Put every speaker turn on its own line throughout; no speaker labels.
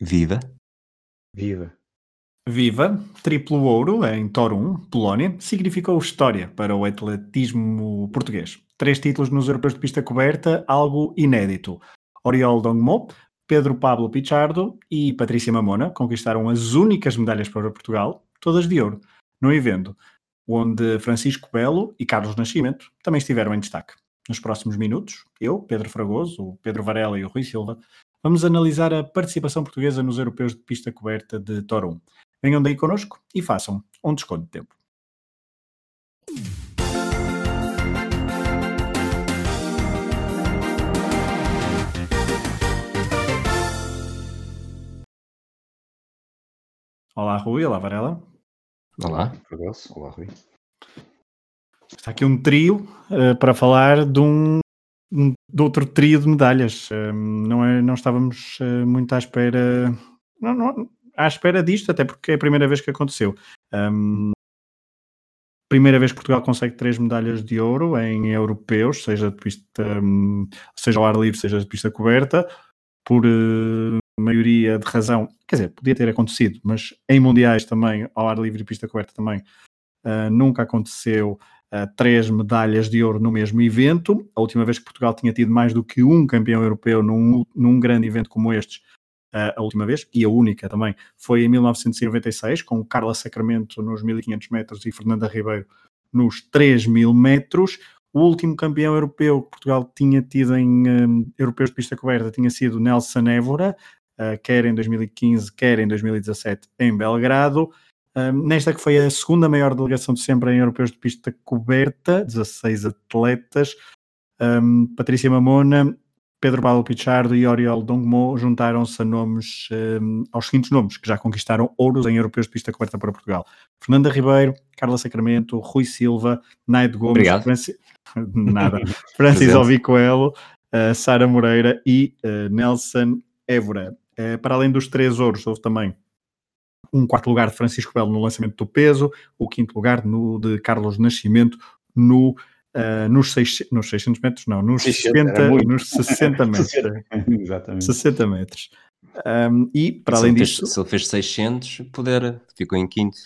Viva.
Viva.
Viva, triplo ouro em Torum, Polónia, significou história para o atletismo português. Três títulos nos europeus de pista coberta, algo inédito. Oriol Dongmo, Pedro Pablo Pichardo e Patrícia Mamona conquistaram as únicas medalhas para Portugal, todas de ouro, no evento, onde Francisco Belo e Carlos Nascimento também estiveram em destaque. Nos próximos minutos, eu, Pedro Fragoso, o Pedro Varela e o Rui Silva, vamos analisar a participação portuguesa nos europeus de pista coberta de Torum. Venham daí connosco e façam um desconto de tempo. Olá Rui, olá Varela.
Olá.
Olá Rui.
Está aqui um trio uh, para falar de um de outro trio de medalhas. Uh, não, é, não estávamos uh, muito à espera. Não, não, à espera disto, até porque é a primeira vez que aconteceu. Um, primeira vez que Portugal consegue três medalhas de ouro em europeus, seja de pista, um, seja ao ar livre, seja de pista coberta, por uh, maioria de razão, quer dizer, podia ter acontecido, mas em mundiais também, ao ar livre e pista coberta também, uh, nunca aconteceu três medalhas de ouro no mesmo evento. A última vez que Portugal tinha tido mais do que um campeão europeu num, num grande evento como estes a última vez, e a única também, foi em 1996, com Carla Sacramento nos 1500 metros e Fernanda Ribeiro nos 3000 metros. O último campeão europeu que Portugal tinha tido em um, europeus de pista coberta tinha sido Nelson Évora, uh, quer em 2015, quer em 2017 em Belgrado. Nesta que foi a segunda maior delegação de sempre em europeus de pista coberta, 16 atletas. Um, Patrícia Mamona Pedro Paulo Pichardo e Oriol Dongmo juntaram-se a nomes, um, aos seguintes nomes, que já conquistaram ouros em europeus de pista coberta para Portugal. Fernanda Ribeiro, Carla Sacramento, Rui Silva, Naide Gomes,
Obrigado.
Franci... Nada, Francis Ovicoelo, uh, Sara Moreira e uh, Nelson Évora. Uh, para além dos três ouros, houve também um quarto lugar de Francisco Belo no lançamento do peso, o quinto lugar no de Carlos Nascimento no Uh, nos, seis, nos 600 metros, não, nos, 60, nos 60 metros.
Exatamente.
60 metros. Um, e, para
se
além
ele
disso...
Fez, se ele fez 600, poder, ficou em quinto.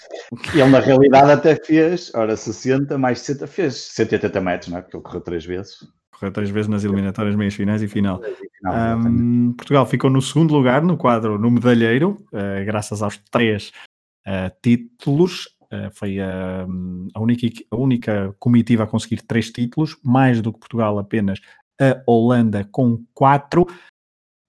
E ele, na realidade, até fez, ora, 60 mais 60, fez 180 metros, não é? Porque ele correu três vezes.
Correu três vezes nas eliminatórias, meias finais e final. Um, Portugal ficou no segundo lugar no quadro no medalheiro, uh, graças aos três uh, títulos. Uh, foi a, a, única, a única comitiva a conseguir três títulos, mais do que Portugal apenas a Holanda com quatro,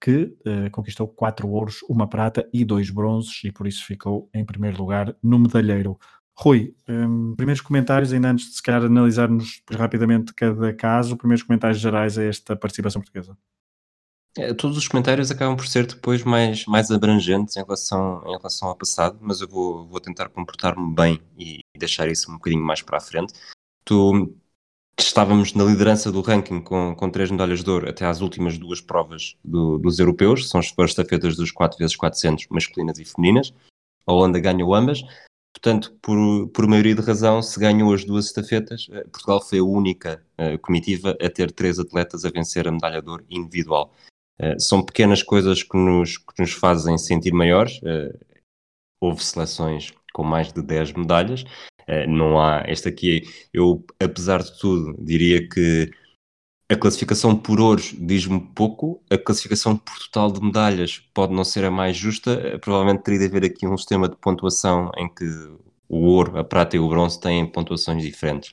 que uh, conquistou quatro ouros, uma prata e dois bronzes, e por isso ficou em primeiro lugar no medalheiro. Rui, um, primeiros comentários, ainda antes de se calhar analisarmos rapidamente cada caso, primeiros comentários gerais a esta participação portuguesa.
É, todos os comentários acabam por ser depois mais, mais abrangentes em relação, em relação ao passado, mas eu vou, vou tentar comportar-me bem e deixar isso um bocadinho mais para a frente. Tu estávamos na liderança do ranking com, com três medalhas de ouro até às últimas duas provas do, dos europeus, são as estafetas dos 4x400 masculinas e femininas. A Holanda ganhou ambas, portanto, por, por maioria de razão, se ganhou as duas estafetas, eh, Portugal foi a única uh, comitiva a ter três atletas a vencer a medalha de ouro individual. Uh, são pequenas coisas que nos, que nos fazem sentir maiores. Uh, houve seleções com mais de 10 medalhas. Não há. Esta aqui, eu, apesar de tudo, diria que a classificação por ouros diz-me pouco. A classificação por total de medalhas pode não ser a mais justa. provavelmente teria de haver aqui um sistema de pontuação em que o ouro, a prata e o bronze têm pontuações diferentes.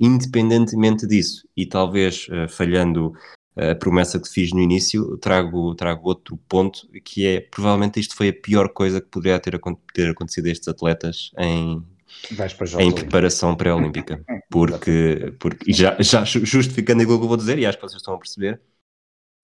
Independentemente disso, e talvez falhando a promessa que fiz no início, trago, trago outro ponto, que é provavelmente isto foi a pior coisa que poderia ter, ter acontecido a estes atletas em, em preparação pré-olímpica. Porque, porque e já, já justificando aquilo que eu vou dizer, e acho que vocês estão a perceber,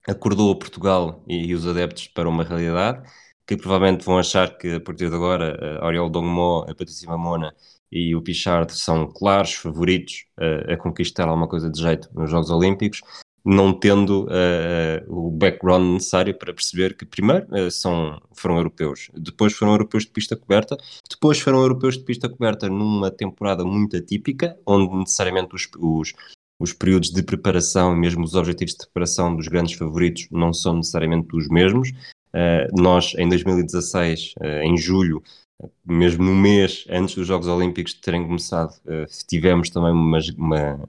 acordou Portugal e, os adeptos para uma realidade que provavelmente vão achar que a partir de agora a Oriol Dongmo, a Patrícia Mamona e o Pichard são claros favoritos a, a conquistar alguma coisa de jeito nos Jogos Olímpicos não tendo uh, o background necessário para perceber que primeiro uh, são, foram europeus, depois foram europeus de pista coberta, depois foram europeus de pista coberta numa temporada muito atípica, onde necessariamente os, os, os períodos de preparação e mesmo os objetivos de preparação dos grandes favoritos não são necessariamente os mesmos. Uh, nós, em 2016, uh, em julho, mesmo no mês antes dos Jogos Olímpicos terem começado, tivemos também uma, uma,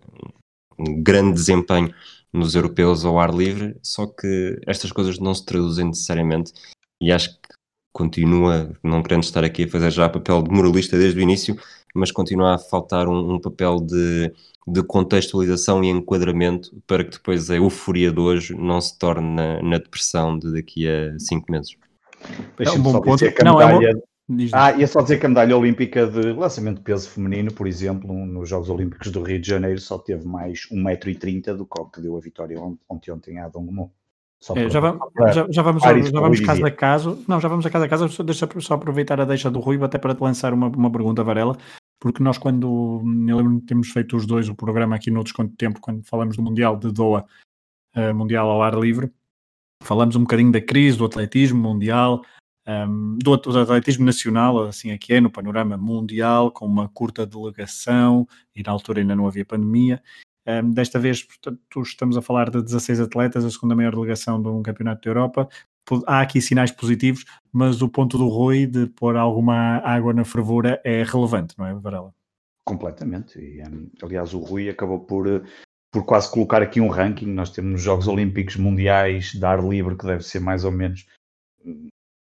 um grande desempenho nos europeus ao ar livre, só que estas coisas não se traduzem necessariamente e acho que continua, não querendo estar aqui a fazer já papel de moralista desde o início, mas continua a faltar um, um papel de, de, contextualização e enquadramento para que depois a euforia de hoje não se torne na, na depressão de daqui a cinco meses.
É um bom ponto. Não, é Ah, ia só dizer que a medalha olímpica de lançamento de peso feminino, por exemplo, nos Jogos Olímpicos do Rio de Janeiro, só teve mais 1,30m do que que deu a vitória ontem, ontem a Dongmo.
É, já, vamos, já, já, vamos, já vamos caso a caso. Não, já vamos a casa a casa. Deixa só aproveitar a deixa do Rui até para te lançar uma, uma pergunta, Varela. Porque nós, quando eu lembro temos feito os dois o programa aqui no Desconto de Tempo, quando falamos do Mundial de Doha, uh, Mundial ao ar livre, falamos um bocadinho da crise do atletismo mundial, um, do, atletismo nacional, assim é que é, no panorama mundial, com uma curta delegação, e na altura ainda não havia pandemia. Um, desta vez, portanto, estamos a falar de 16 atletas, a segunda maior delegação de um campeonato da Europa. Há aqui sinais positivos, mas o ponto do Rui de pôr alguma água na fervura é relevante, não é, Varela?
Completamente. E, um, aliás, o Rui acabou por, por quase colocar aqui um ranking. Nós temos os Jogos Olímpicos Mundiais de ar livre, que deve ser mais ou menos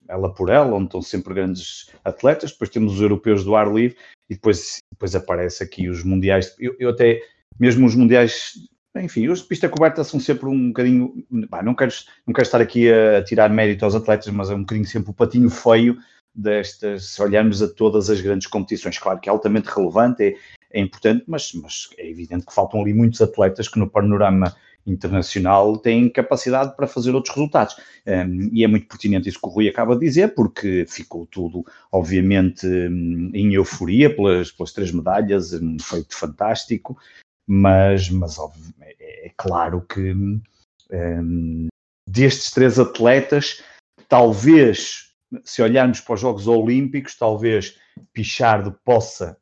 ela por ela, onde estão sempre grandes atletas, depois temos os europeus do ar livre e depois, depois aparece aqui os mundiais. Eu, eu até, mesmo os mundiais, enfim, os de pista coberta são sempre um bocadinho. Bah, não, quero, não quero estar aqui a tirar mérito aos atletas, mas é um bocadinho sempre o patinho feio destas, se olharmos a todas as grandes competições. Claro que é altamente relevante, é, é importante, mas, mas é evidente que faltam ali muitos atletas que no panorama internacional tem capacidade para fazer outros resultados. Um, e é muito pertinente isso que o Rui acaba de dizer, porque ficou tudo, obviamente, hum, em euforia pelas, pelas três medalhas, um feito fantástico, mas, mas óbvio, é, é claro que um, destes três atletas, talvez, se olharmos para os Jogos Olímpicos, talvez Pichardo possa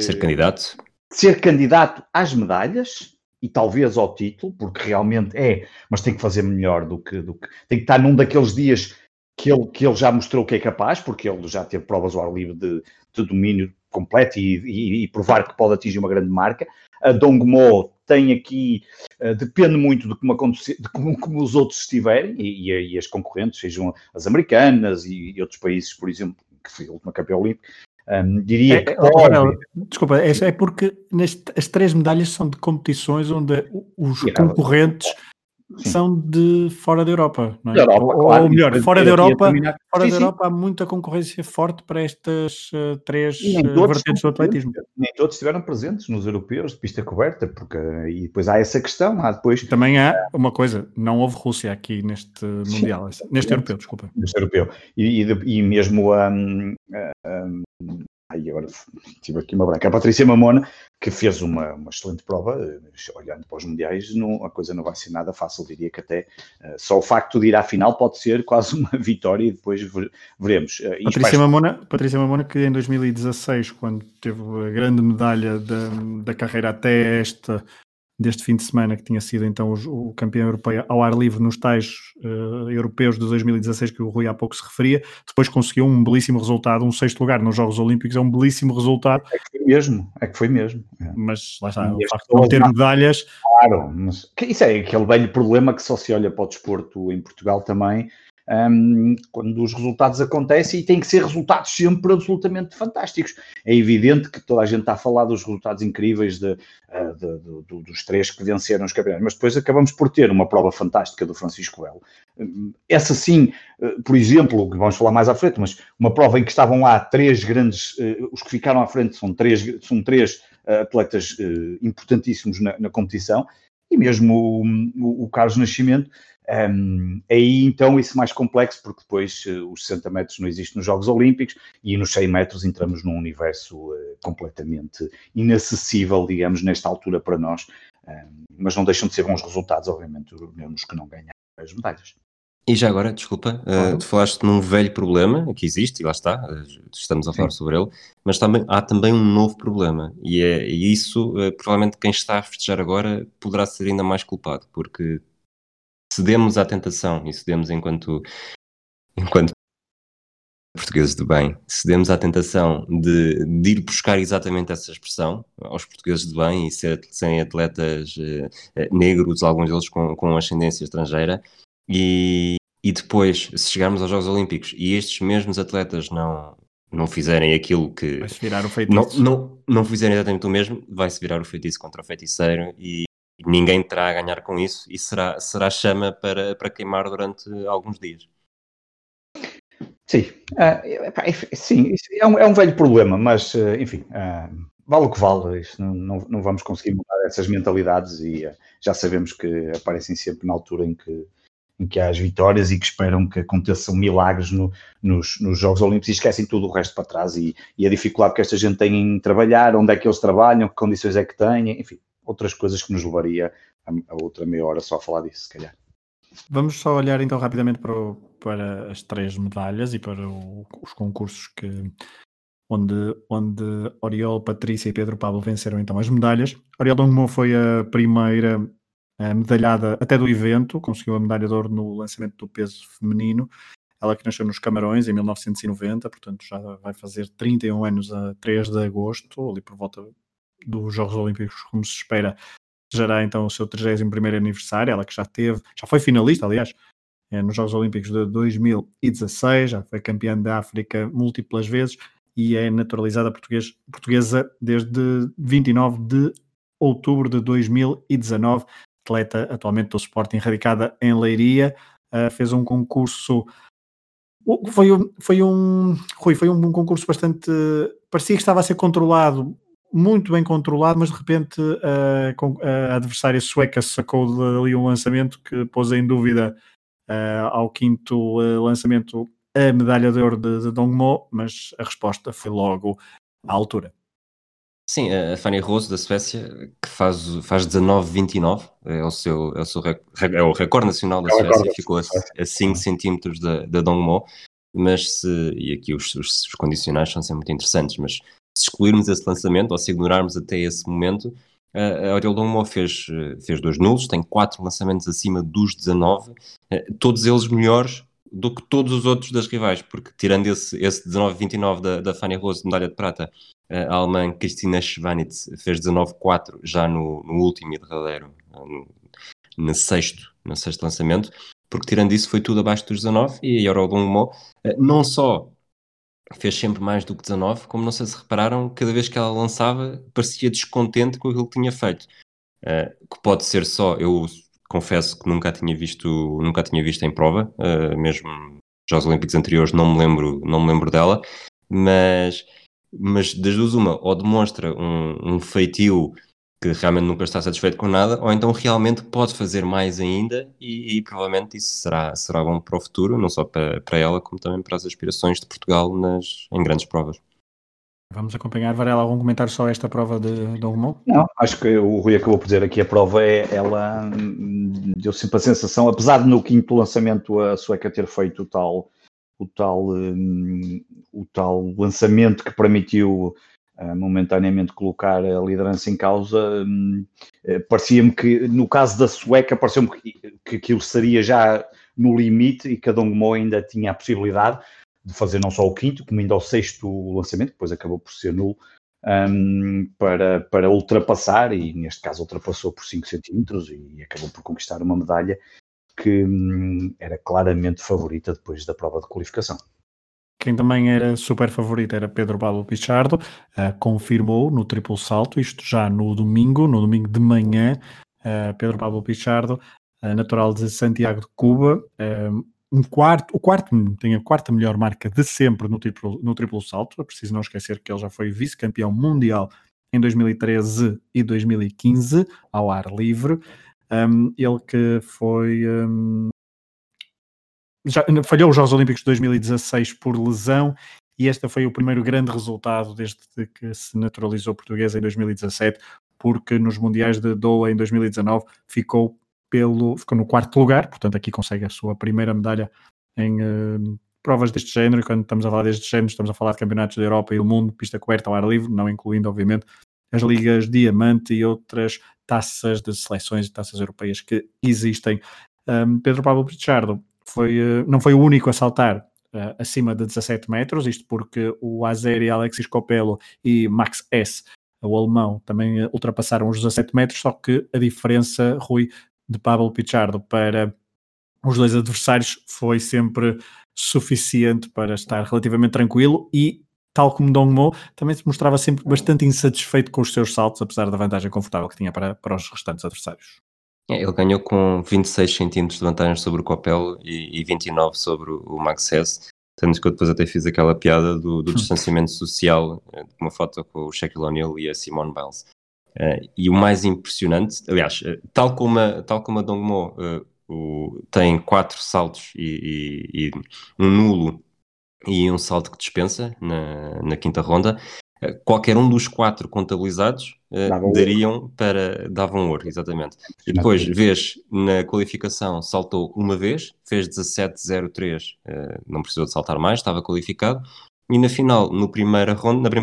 ser candidato.
Ser candidato às medalhas, e talvez ao título, porque realmente é, mas tem que fazer melhor do que, do que tem que estar num daqueles dias que ele, que ele já mostrou que é capaz, porque ele já teve provas ao ar livre de, de domínio completo e, e, e, provar que pode atingir uma grande marca. A Dongmo tem aqui, uh, depende muito de como, acontecer, de como, como os outros estiverem e, e, as concorrentes, sejam as americanas e, outros países, por exemplo, que foi a última campeã olímpica, um, diria é, que.
Pode... desculpa, é, é porque neste, as três medalhas são de competições onde os concorrentes Sim. são de fora da Europa, não é? Europa, ou, claro, ou, melhor, fora da Europa, fora sim, da Europa há muita concorrência forte para estas uh, três uh, vertentes do atletismo.
Nem todos estiveram presentes nos europeus de pista coberta, porque e depois há essa questão, há depois
também há uma coisa, não houve Rússia aqui neste mundial, neste europeu, desculpa.
Neste europeu e, e, e mesmo um, um, Ai, agora tive aqui uma branca. A Patrícia Mamona, que fez uma, uma excelente prova, olhando para os mundiais, não, a coisa não vai ser nada fácil. Diria que até uh, só o facto de ir à final pode ser quase uma vitória e depois veremos.
Uh, Patrícia, Mamona, Patrícia Mamona, que em 2016, quando teve a grande medalha da, da carreira até esta deste fim de semana, que tinha sido então o, o campeão europeu ao ar livre nos tais uh, europeus de 2016 que o Rui há pouco se referia, depois conseguiu um belíssimo resultado, um sexto lugar nos Jogos Olímpicos, é um belíssimo resultado.
É que foi mesmo, é que foi mesmo.
É. Mas lá está, o facto de não ter medalhas.
Claro, mas isso é aquele velho problema que só se olha para o desporto em Portugal também, um, quando os resultados acontecem e têm que ser resultados sempre absolutamente fantásticos. É evidente que toda a gente está a falar dos resultados incríveis de, uh, de, de, dos três que venceram os campeonatos, mas depois acabamos por ter uma prova fantástica do Francisco Belo. Essa sim, uh, por exemplo, que vamos falar mais à frente, mas uma prova em que estavam lá três grandes, uh, os que ficaram à frente são três, são três atletas importantíssimos na, na competição, e mesmo o, o, o Carlos Nascimento um, aí então isso mais complexo, porque depois uh, os 60 metros não existem nos Jogos Olímpicos e nos 100 metros entramos num universo uh, completamente inacessível, digamos, nesta altura para nós, um, mas não deixam de ser bons resultados, obviamente, mesmo que não ganhar as medalhas.
E já agora, desculpa, uh, tu falaste num velho problema que existe, e lá está, estamos a falar Sim. sobre ele, mas também, há também um novo problema, e é e isso, uh, provavelmente quem está a festejar agora poderá ser ainda mais culpado, porque cedemos à tentação e cedemos enquanto, enquanto portugueses de bem, cedemos à tentação de, de, ir buscar exatamente essa expressão aos portugueses de bem e ser, serem atletas eh, negros, alguns deles com, com ascendência estrangeira, e, e depois, se chegarmos aos Jogos Olímpicos e estes mesmos atletas não, não fizerem aquilo que.
Vai-se virar o feitiço.
Não, não, não fizerem exatamente o mesmo, vai-se virar o feitiço contra o feiticeiro e ninguém terá a ganhar com isso e será, será chama para, para queimar durante alguns dias.
Sim, uh, sim é um, é um velho problema, mas uh, enfim, uh, vale o que vale. Não, não, não, vamos conseguir mudar essas mentalidades e já sabemos que aparecem sempre na altura em que em que há as vitórias e que esperam que aconteçam milagres no, nos, nos, Jogos Olímpicos e esquecem tudo o resto para trás e, e, a dificuldade que esta gente tem em trabalhar, onde é que eles trabalham, que condições é que têm, enfim, outras coisas que nos levaria a, a outra meia hora só a falar disso, se calhar.
Vamos só olhar então rapidamente para, o, para as três medalhas e para o, os concursos que, onde, onde Oriol, Patrícia e Pedro Pablo venceram então as medalhas. Oriol Dongmo foi a primeira a medalhada até do evento, conseguiu a medalha de ouro no lançamento do peso feminino. Ela que nasceu nos Camarões em 1990, portanto já vai fazer 31 anos a 3 de agosto, ali por volta dos Jogos Olímpicos, como se espera, já então o seu 31 aniversário. Ela que já teve, já foi finalista, aliás, é, nos Jogos Olímpicos de 2016, já foi campeã da África múltiplas vezes e é naturalizada português, portuguesa desde 29 de outubro de 2019 atleta atualmente do Sporting, radicada em Leiria, uh, fez um concurso. Foi, foi um Rui, foi um, concurso bastante. Parecia que estava a ser controlado, muito bem controlado, mas de repente uh, a adversária sueca sacou dali um lançamento que pôs em dúvida uh, ao quinto lançamento a medalha de ouro de, de Dongmo, mas a resposta foi logo à altura.
Sim, a Fanny Rose da Suécia, que faz, faz 19,29, é o seu, é o, seu rec, é o recorde nacional da é Suécia, ficou a, a 5 centímetros da, da Dongmo, mas se, e aqui os, os, os, condicionais são sempre muito interessantes, mas se excluirmos esse lançamento, ou se ignorarmos até esse momento, a Ariel Dongmo fez, fez dois nulos, tem quatro lançamentos acima dos 19, eh, todos eles melhores do que todos os outros das rivais, porque tirando esse, esse 19-29 da, da Fanny Rose, medalha de prata, a alemã Christina Schwanitz fez 19-4 já no, no, último e derradeiro, no, no, sexto, no sexto lançamento, porque tirando isso foi tudo abaixo dos 19 e a eh, não só fez sempre mais do que 19, como não sei se repararam, cada vez que ela lançava parecia descontente com aquilo que tinha feito. Uh, que pode ser só, eu confesso que nunca tinha visto, nunca tinha visto em prova, uh, mesmo Jogos Olímpicos anteriores não me lembro, não me lembro dela, mas mas das duas uma, ou demonstra um, um feitio que realmente nunca está satisfeito com nada, ou então realmente pode fazer mais ainda e, e, provavelmente isso será, será bom para o futuro, não só para, para ela, como também para as aspirações de Portugal nas, em grandes provas.
Vamos acompanhar, Varela, algum comentário só esta prova de Dongmo?
Não, acho que o Rui acabou por dizer aqui, a prova é, ela deu sempre a sensação, apesar de no quinto lançamento a sueca ter feito o tal o tal, um, o tal lançamento que permitiu momentaneamente colocar a liderança em causa, um, uh, parecia-me que, no caso da sueca, pareceu-me que, que aquilo seria já no limite e que a Dongmo ainda tinha a possibilidade de fazer não só o quinto, como ainda o sexto lançamento, depois acabou por ser nulo, um, para, para ultrapassar, e neste caso ultrapassou por 5 centímetros e acabou por conquistar uma medalha que hum, era claramente favorita depois da prova de qualificação.
Quem também era super favorito era Pedro Pablo Pichardo, uh, confirmou no triplo salto, isto já no domingo, no domingo de manhã, uh, Pedro Pablo Pichardo, uh, natural de Santiago de Cuba, um quarto, o quarto tem a quarta melhor marca de sempre no triplo, no triplo salto, é preciso não esquecer que ele já foi vice-campeão mundial em 2013 e 2015 ao ar livre. Um, ele que foi. Um, já falhou os Jogos Olímpicos de 2016 por lesão e este foi o primeiro grande resultado desde que se naturalizou português em 2017, porque nos Mundiais de Doha em 2019 ficou, pelo, ficou no quarto lugar, portanto aqui consegue a sua primeira medalha em uh, provas deste género, quando estamos a falar deste género estamos a falar de campeonatos da Europa e do mundo, pista coberta ao ar livre, não incluindo obviamente as ligas Diamante e outras taças de seleções e taças europeias que existem. Um, Pedro Pablo Pichardo foi, uh, não foi o único a saltar uh, acima de 17 metros, isto porque o Azeri, Alexis Copello e Max S, o alemão, também ultrapassaram os 17 metros, só que a diferença, Rui, de Pablo Pichardo para os dois adversários foi sempre suficiente para estar relativamente tranquilo e tal como Dong Mo, também se mostrava sempre bastante insatisfeito com os seus saltos, apesar da vantagem confortável que tinha para, para os restantes adversários.
É, ele ganhou com 26 centímetros de vantagem sobre o Copel e, e 29 sobre o Max Hess, tanto que eu depois até fiz aquela piada do, do distanciamento social, eh, uma foto com o Shaquille O'Neal e a Simone Biles. Uh, e o mais impressionante, aliás, uh, tal como a, tal como a Dong Mo uh, o, tem quatro saltos e, e, e um nulo e um salto que dispensa na, na quinta ronda, eh, qualquer um dos quatro contabilizados uh, dariam ouro. para davam ouro, exatamente. E depois vês na qualificação saltou uma vez, fez 17.03, uh, eh, não precisou de saltar mais, estava qualificado. E na final, no primeira ronda, na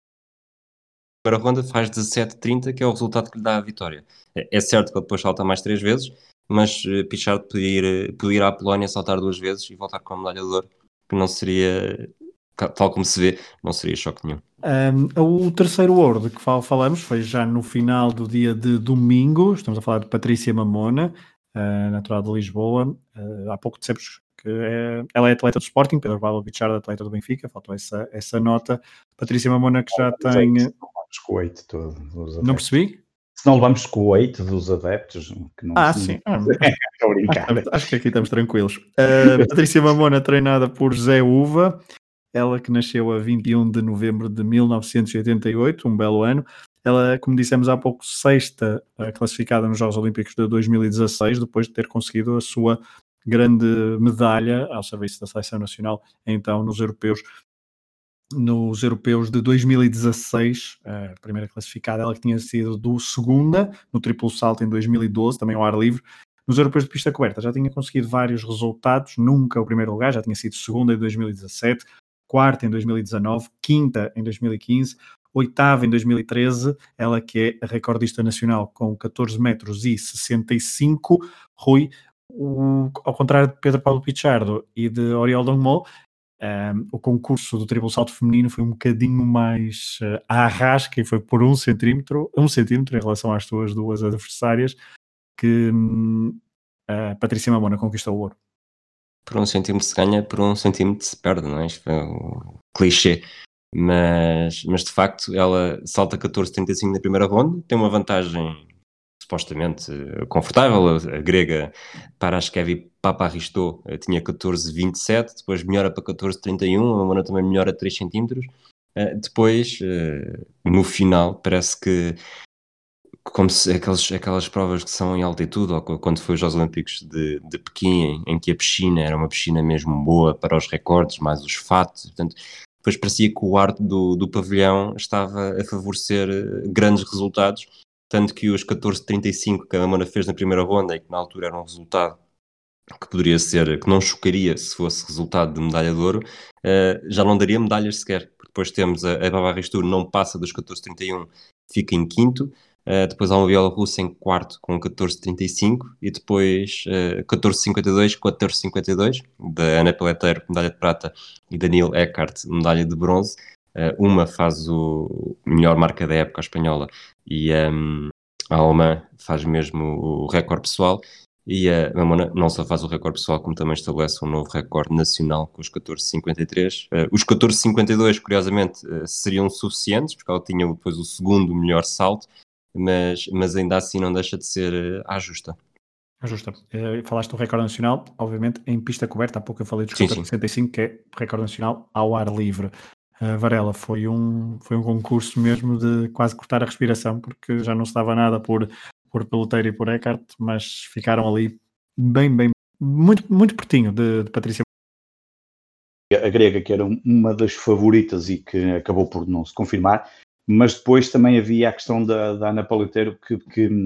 primeira ronda faz 17.30, que é o resultado que lhe dá a vitória. É, é certo que ele depois salta mais três vezes, mas Pichard podia ir, podia ir à Polónia saltar duas vezes e voltar com a medalha de ouro que não seria, tal como se vê, não seria choque nenhum.
Um, o terceiro de que falamos foi já no final do dia de domingo, estamos a falar de Patrícia Mamona, uh, natural de Lisboa, uh, há pouco dissemos que é, ela é atleta do Sporting, Pedro Paulo Bichard, atleta do Benfica, faltou essa, essa nota. Patrícia Mamona que já tem... Não percebi?
se não levamos com o 8 dos adeptos. Que não,
ah, sim. Ah, Acho, acho que aqui estamos tranquilos. Uh, Patrícia Mamona, treinada por Zé Uva, ela que nasceu a 21 de novembro de 1988, um belo ano. Ela, como dissemos há pouco, sexta uh, classificada nos Jogos Olímpicos de 2016, depois de ter conseguido a sua grande medalha ao serviço da seleção nacional, então nos europeus nos europeus de 2016, a primeira classificada, ela que tinha sido do segunda no triplo salto em 2012, também ao ar livre. Nos europeus de pista coberta já tinha conseguido vários resultados, nunca o primeiro lugar, já tinha sido segunda em 2017, quarta em 2019, quinta em 2015, oitava em 2013, ela que é recordista nacional com 14 metros e 65, Rui, o, ao contrário de Pedro Paulo Pichardo e de Oriol Dongmol, um, o concurso do triplo salto feminino foi um bocadinho mais uh, à rasca e foi por um centímetro, um centímetro em relação às suas duas adversárias que um, a Patrícia Mamona conquistou o ouro.
Por um centímetro se ganha, por um centímetro se perde, não é? Isto é um clichê. Mas, mas de facto ela salta 14,35 na primeira ronda, tem uma vantagem supostamente eh, confortável. A, grega Paraskevi Paparistou eh, tinha 14,27, depois melhora para 14,31, a Mamona também melhora 3 cm. Eh, depois, no final, parece que como se aquelas, provas que são em altitude, ou quando foi os Jogos Olímpicos de, de Pequim, em, em, que a piscina era uma piscina mesmo boa para os recordes, mais os fatos, portanto, depois parecia que o ar do, do pavilhão estava a favorecer grandes resultados tanto que os 14.35 que a Mamona fez na primeira ronda e que na altura era um resultado que poderia ser, que não chocaria se fosse resultado de medalha de ouro, uh, já não daria medalhas sequer, depois temos a, a Baba Ristur não passa dos 14.31, fica em quinto, uh, depois há uma viola russa em quarto com 14.35 e depois uh, 14.52, 14.52 da Ana Peleteiro, medalha de prata, e Daniel Eckhart, medalha de bronze, Uh, uma faz o melhor marca da época espanhola e um, a alemã faz mesmo o recorde pessoal e a Mamona não só faz o recorde pessoal, como também estabelece um novo recorde nacional com os 14,53. Uh, os 14,52, curiosamente, seriam suficientes, porque ela tinha depois o segundo melhor salto, mas, mas ainda assim não deixa de ser uh, à justa.
À justa. falaste do recorde nacional, obviamente em pista coberta, há pouco eu falei dos 14,65, que é recorde nacional ao ar livre. Uh, Varela, foi um, foi um concurso mesmo de quase cortar a respiração, porque já não se dava nada por, por Peloteiro e por Eckhart, mas ficaram ali bem, bem, muito, muito pertinho de, de Patrícia.
A grega, que era uma das favoritas e que acabou por não se confirmar, mas depois também havia a questão da, da Ana Paleteiro que, que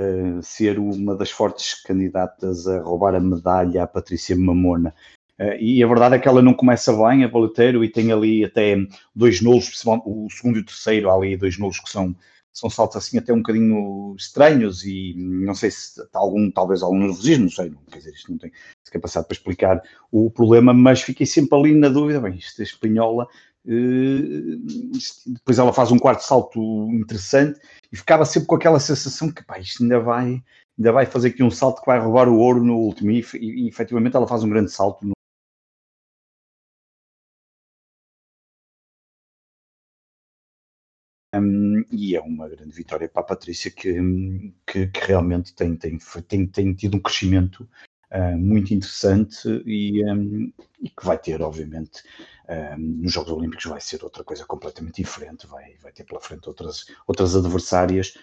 uh, ser uma das fortes candidatas a roubar a medalha à Patrícia Mamona. Uh, e a verdade é que ela não começa bem a Baleteiro e tem ali até dois nulos, o segundo e o terceiro, há ali dois nulos que são, são saltos assim até um bocadinho estranhos e não sei se está algum, talvez algum nervosismo, não sei, não, quer dizer, isto não tem capacidade para explicar o problema, mas fiquei sempre ali na dúvida, bem, isto é espanhola, depois ela faz um quarto salto interessante e ficava sempre com aquela sensação que, pá, isto ainda vai, ainda vai fazer aqui um salto que vai roubar o ouro no último. E, e, e efetivamente ela faz um grande salto no Um, e é uma grande vitória para a Patrícia que, que, que realmente tem, tem, tem, tem, tido um crescimento uh, muito interessante e, um, e, que vai ter, obviamente, um, nos Jogos Olímpicos vai ser outra coisa completamente diferente, vai, vai ter pela frente outras, outras adversárias.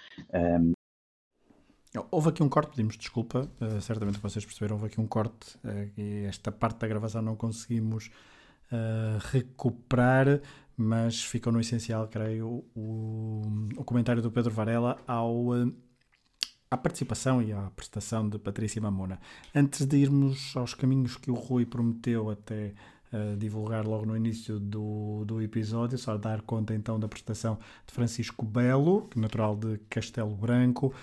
Houve aqui um corte, pedimos desculpa, uh, certamente vocês perceberam, houve aqui um corte uh, e esta parte da gravação não conseguimos uh, recuperar, mas ficou no essencial, creio, o, o comentário do Pedro Varela ao, à participação e à prestação de Patrícia Mamona. Antes de irmos aos caminhos que o Rui prometeu até divulgar logo no início do, do episódio, só dar conta então da prestação de Francisco Belo, natural de Castelo Branco,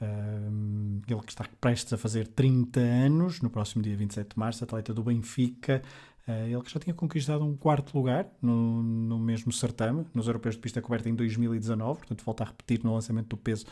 um, ele que está prestes a fazer 30 anos, no próximo dia 27 de março, atleta do Benfica, uh, ele que já tinha conquistado um quarto lugar no, no mesmo certame, nos Europeus de Pista Coberta em 2019, portanto volta a repetir no lançamento do peso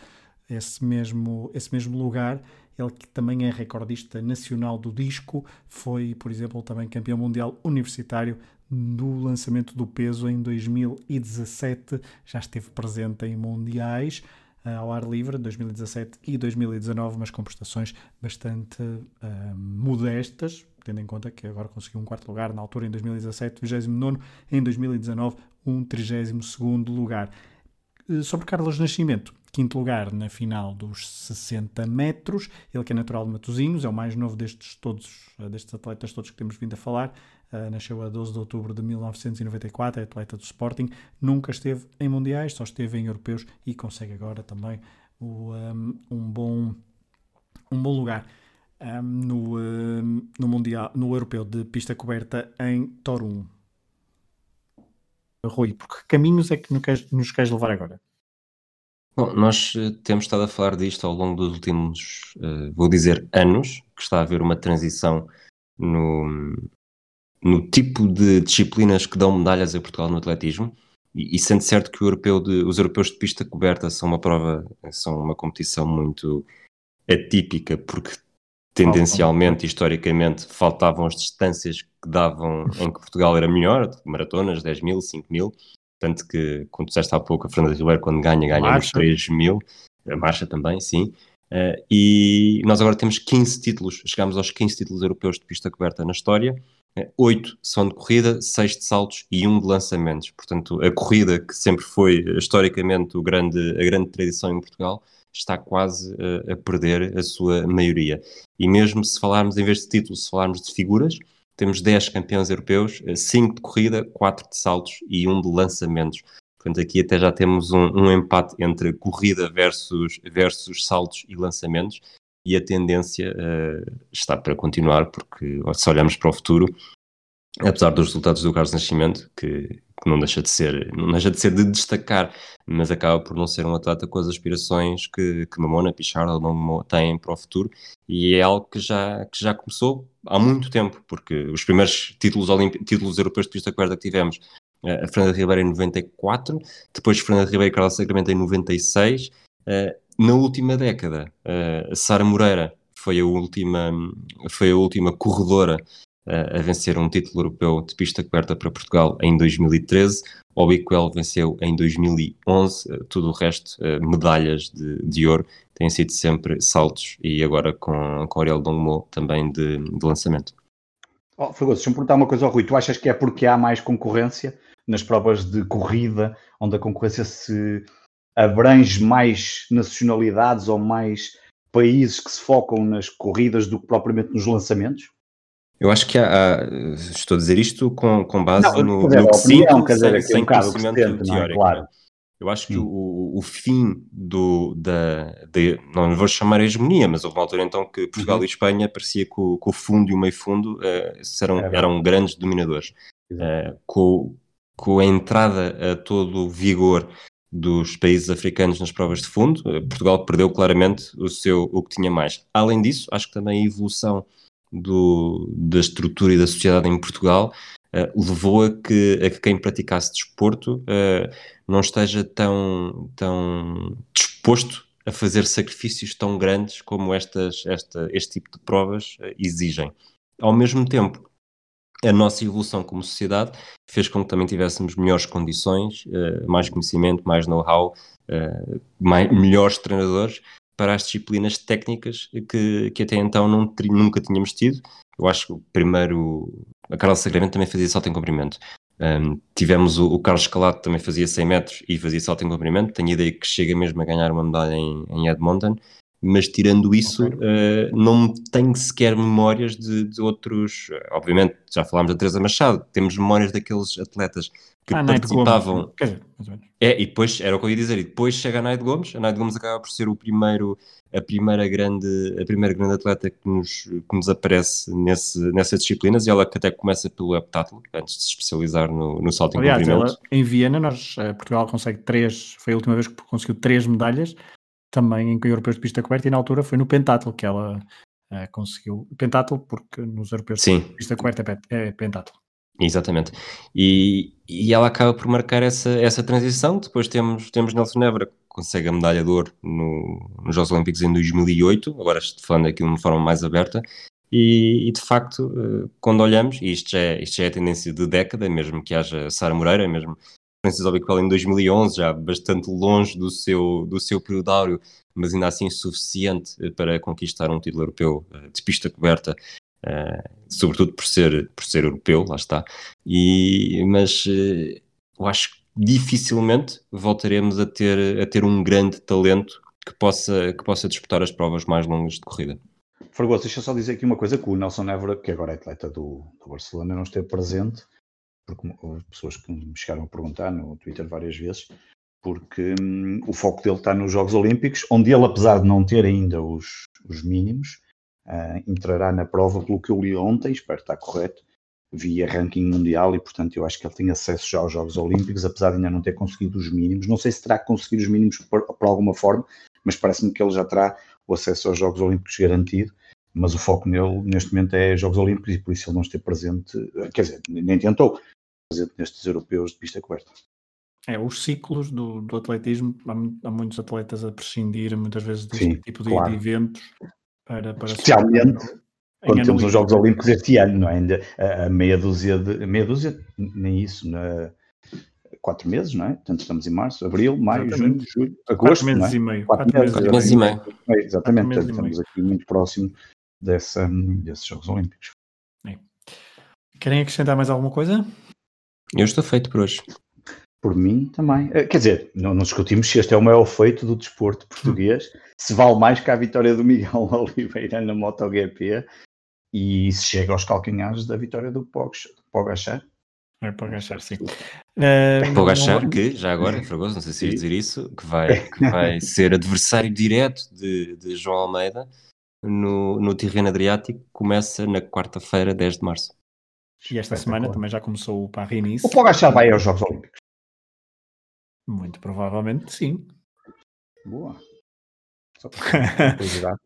esse mesmo, esse mesmo lugar. Ele que também é recordista nacional do disco, foi, por exemplo, também campeão mundial universitário do lançamento do peso em 2017, já esteve presente em mundiais. Eh, ao ar livre, 2017 e 2019, mas com prestações bastante uh, modestas, tendo em conta que agora conseguiu um quarto lugar na altura em 2017, 29 em 2019, um 32 lugar. Uh, sobre Carlos Nascimento, quinto lugar na final dos 60 metros, ele que é natural de Matosinhos, é o mais novo destes todos, destes atletas todos que temos vindo a falar, Uh, nasceu a 12 de outubro de 1994, é atleta do Sporting, nunca esteve em mundiais, só esteve em europeus e consegue agora também o, um, um, bom, um bom lugar um, no, um, no, mundial, no europeu de pista coberta em Torum. Rui, por que caminhos é que nos queres, nos queres levar agora?
Bom, nós eh, temos estado a falar disto ao longo dos últimos, uh, vou dizer, anos, que está a haver uma transição no, no tipo de disciplinas que dão medalhas a Portugal no atletismo. E, e sendo certo que europeu de, os europeus de pista coberta são uma prova, são uma competição muito atípica, porque tendencialmente, historicamente, faltavam as distâncias que davam em que Portugal era melhor, maratonas, 10 mil, 5 mil. Tanto que, como disseste há pouco, a Fernanda Ribeiro, quando ganha, ganha nos 3 mil. A marcha também, sim. Uh, e nós agora temos 15 títulos, chegamos aos 15 títulos europeus de pista coberta na história. É, oito são de corrida, seis de saltos e um de lançamentos. Portanto, a corrida, que sempre foi historicamente o grande, a grande tradição em Portugal, está quase a, a perder a sua maioria. E mesmo se falarmos, em vez de títulos, se falarmos de figuras, temos 10 campeões europeus, 5 de corrida, 4 de saltos e 1 de lançamentos. Portanto, aqui até já temos um, um empate entre corrida versus, versus saltos e lançamentos e a tendência uh, está para continuar, porque se olharmos para o futuro, apesar dos resultados do Carlos Nascimento, que, que, não deixa de ser, não deixa de ser de destacar, mas acaba por não ser um atleta com as aspirações que, que Mamona, Pichard ou Mamona têm para o futuro, e é algo que já, que já começou há muito tempo, porque os primeiros títulos, títulos europeus de pista coberta que tivemos, eh, a Fernanda Ribeiro em 94, depois Fernanda Ribeiro e Carlos Sacramento em 96, uh, na última década, uh, Sara Moreira foi a última, foi a última corredora a vencer um título europeu de pista coberta para Portugal em 2013. O Biquel venceu em 2011. Uh, tudo o resto, uh, medalhas de, de ouro, têm sido sempre saltos e agora com, com Ariel Dongmo também de, de lançamento.
Oh, Fragoso, deixa-me perguntar uma coisa ao Rui. Tu achas que é porque há mais concorrência nas provas de corrida, onde a concorrência se abrange mais nacionalidades ou mais países que se focam nas corridas do que propriamente nos lançamentos?
Eu acho que há, há, estou a dizer isto com, com base
não,
no,
dizer,
no
que sinto,
quer
dizer, sem, um conhecimento tente, teórico. É? Claro.
Eu acho que hum. o, o fim do, da, de, não vou chamar a hegemonia, mas houve uma altura então que Portugal uhum. e Espanha parecia que o, que o, fundo e o meio fundo uh, eram, é eram grandes dominadores. Uh, com, com a entrada a todo o vigor dos países africanos nas provas de fundo. Eh, Portugal perdeu claramente o seu o que tinha mais. Além disso, acho que também a evolução do, da estrutura e da sociedade em Portugal uh, levou a que, a que quem praticasse desporto uh, não esteja tão, tão disposto a fazer sacrifícios tão grandes como estas, esta, este tipo de provas uh, exigem. Ao mesmo tempo, a nossa evolução como sociedade fez com que também tivéssemos melhores condições, mais conhecimento, mais know-how, melhores treinadores para as disciplinas técnicas que, que até então não, nunca tínhamos tido. Eu acho que o primeiro, a Carla Sagramento também fazia salto em comprimento. Um, tivemos o, o, Carlos Escalado também fazia 100 metros e fazia salto em comprimento. Tenho a ideia que chega mesmo a ganhar uma medalha em, em Edmonton, mas tirando isso, okay. uh, não tenho sequer memórias de, de, outros. Obviamente, já falámos da Teresa Machado, temos memórias daqueles atletas que ah, participavam. É, e depois, era o que eu ia dizer, e depois chega a Naide Gomes, a Naide Gomes acaba por ser o primeiro, a primeira grande, a primeira grande atleta que nos, que nos aparece nesse, nessas disciplinas, e ela que até começa pelo heptátulo, antes de se especializar no, no salto Aliás, em comprimento. Ela,
em Viena, nós, eh, Portugal consegue três, foi a última vez que conseguiu três medalhas, também em europeus de pista coberta, e na altura foi no pentatlo que ela uh, conseguiu, pentatlo porque nos europeus
Sim.
de pista coberta é, é pentatlo.
Exatamente. E, e ela acaba por marcar essa, essa transição. Depois temos, temos Nelson Nebra, que consegue a medalha de ouro no, nos Jogos Olímpicos em 2008, agora falando aqui de uma forma mais aberta. E, e, de facto, eh, quando olhamos, e isto já, é, isto já é a tendência de década, mesmo que haja Sara Moreira, mesmo Francis Obiquel em 2011, já bastante longe do seu, do seu período áureo, mas ainda assim suficiente para conquistar um título europeu eh, de pista coberta sobretudo por ser, por ser europeu, lá está. E, mas uh, eu acho que dificilmente voltaremos a ter, a ter um grande talento que possa, que possa disputar as provas mais longas de corrida.
Fragoso, deixa só dizer aqui uma coisa que o Nelson Évora, que agora é atleta do, do Barcelona, não esteve presente, porque houve pessoas que me chegaram a perguntar no Twitter várias vezes, porque hum, o foco dele está nos Jogos Olímpicos, onde ele, apesar de não ter ainda os, os mínimos, uh, entrará na prova, pelo que eu li ontem, espero estar correto, via ranking mundial e, portanto, eu acho que ele tem acesso já aos Jogos Olímpicos, apesar de ainda não ter conseguido os mínimos. Não sei se terá conseguido os mínimos por, por alguma forma, mas parece-me que ele já terá o acesso aos Jogos Olímpicos garantido. Mas o foco nele, neste momento, é Jogos Olímpicos e por isso ele não esteve presente, quer dizer, nem tentou, presente nestes europeus de pista coberta.
É, os ciclos do, do atletismo, há, há, muitos atletas a prescindir muitas vezes deste Sim, tipo de, claro. de eventos para, para
Especialmente quando temos os Jogos Olímpicos este ano, não é? Ainda a, meia dúzia de. meia dúzia, nem isso, na, quatro meses, não é? Portanto, estamos em março, abril, maio, Exatamente. junho, julho, agosto. Quatro
meses
é?
e meio.
Quatro, quatro meses, meses, e meio.
Exatamente, portanto, estamos aqui muito próximo dessa, desses Jogos Olímpicos.
É. Querem acrescentar mais alguma coisa?
Eu estou feito por hoje.
Por mim também. Eh, quer dizer, não, não discutimos se este é o maior feito do desporto português, se vale mais que a vitória do Miguel Oliveira na MotoGP e se chega aos calcanhares da vitória do Pogachar.
É Pogachar, sim.
Uh, Pogachar, que já agora, Fragoso, não sei se ia dizer isso, que vai, que vai ser adversário direto de, de João Almeida no, no terreno Adriático, começa na quarta-feira, 10 de março.
E esta semana também já começou o Paris-Nice.
O Pogachar vai aos Jogos Olímpicos.
Muito provavelmente sim.
Boa.
Só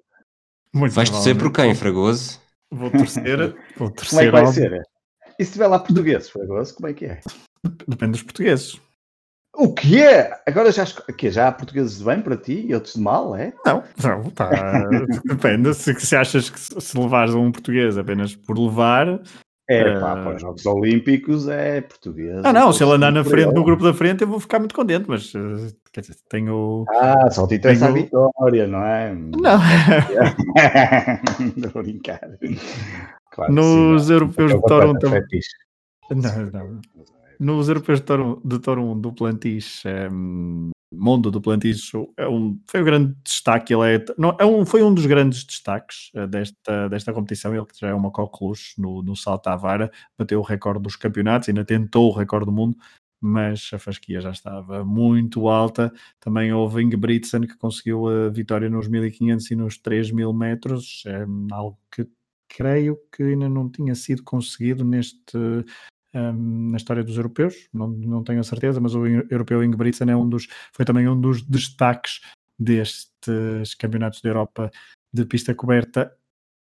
Muito Vais torcer por quem, Fragoso?
Vou torcer. Vou torcer
como é que vai ser? E se tiver lá português, Fragoso, como é que é?
Depende dos portugueses.
O que é? Agora já, que já há portugueses de bem para ti e outros de mal, é?
Não, não, tá. Depende. Se, se achas que se levares um português apenas por levar,
é, pá, para os Jogos Olímpicos é português.
Ah, não, se ele andar na frente, no grupo da frente, eu vou ficar muito contente, mas eh, quer dizer, tenho.
Ah, só te interessa tenho... a vitória, não é?
Não.
Estou a brincar.
Claro Nos sim, europeus de Toronto. Não, não. Nos europeus de Toronto, de Toronto do Plantis, é, Mundo do Plantis é um, foi um grande destaque. Ele é, não, é um, foi um dos grandes destaques uh, desta, desta competição. Ele já é uma coqueluche no, no salto à vara, bateu o recorde dos campeonatos, ainda tentou o recorde do mundo, mas a fasquia já estava muito alta. Também houve Ingebrigtsen que conseguiu a vitória nos 1500 e nos 3000 metros, é algo que creio que ainda não tinha sido conseguido neste um, na história dos europeus, não, não tenho a certeza, mas o europeu Ingebrigtsen é um dos, foi também um dos destaques destes campeonatos da Europa de pista coberta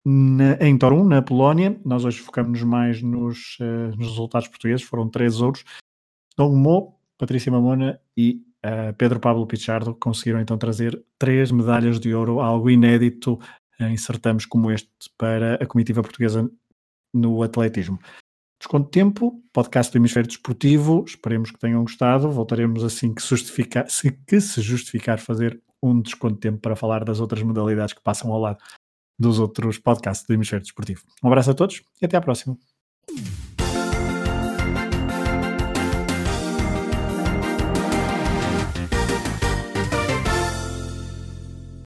na, em Torum, na Polónia. Nós hoje focamos mais nos, uh, nos resultados portugueses, foram três ouros. Dom Mo, Patrícia Mamona e uh, Pedro Pablo Pichardo conseguiram então trazer três medalhas de ouro, algo inédito em certames como este para a comitiva portuguesa no atletismo. Desconto tempo, podcast do Hemisfério Desportivo. Esperemos que tenham gostado. Voltaremos assim que, justificar, se, que se justificar fazer um desconto tempo para falar das outras modalidades que passam ao lado dos outros podcasts do Hemisfério Desportivo. Um abraço a todos e até à próxima.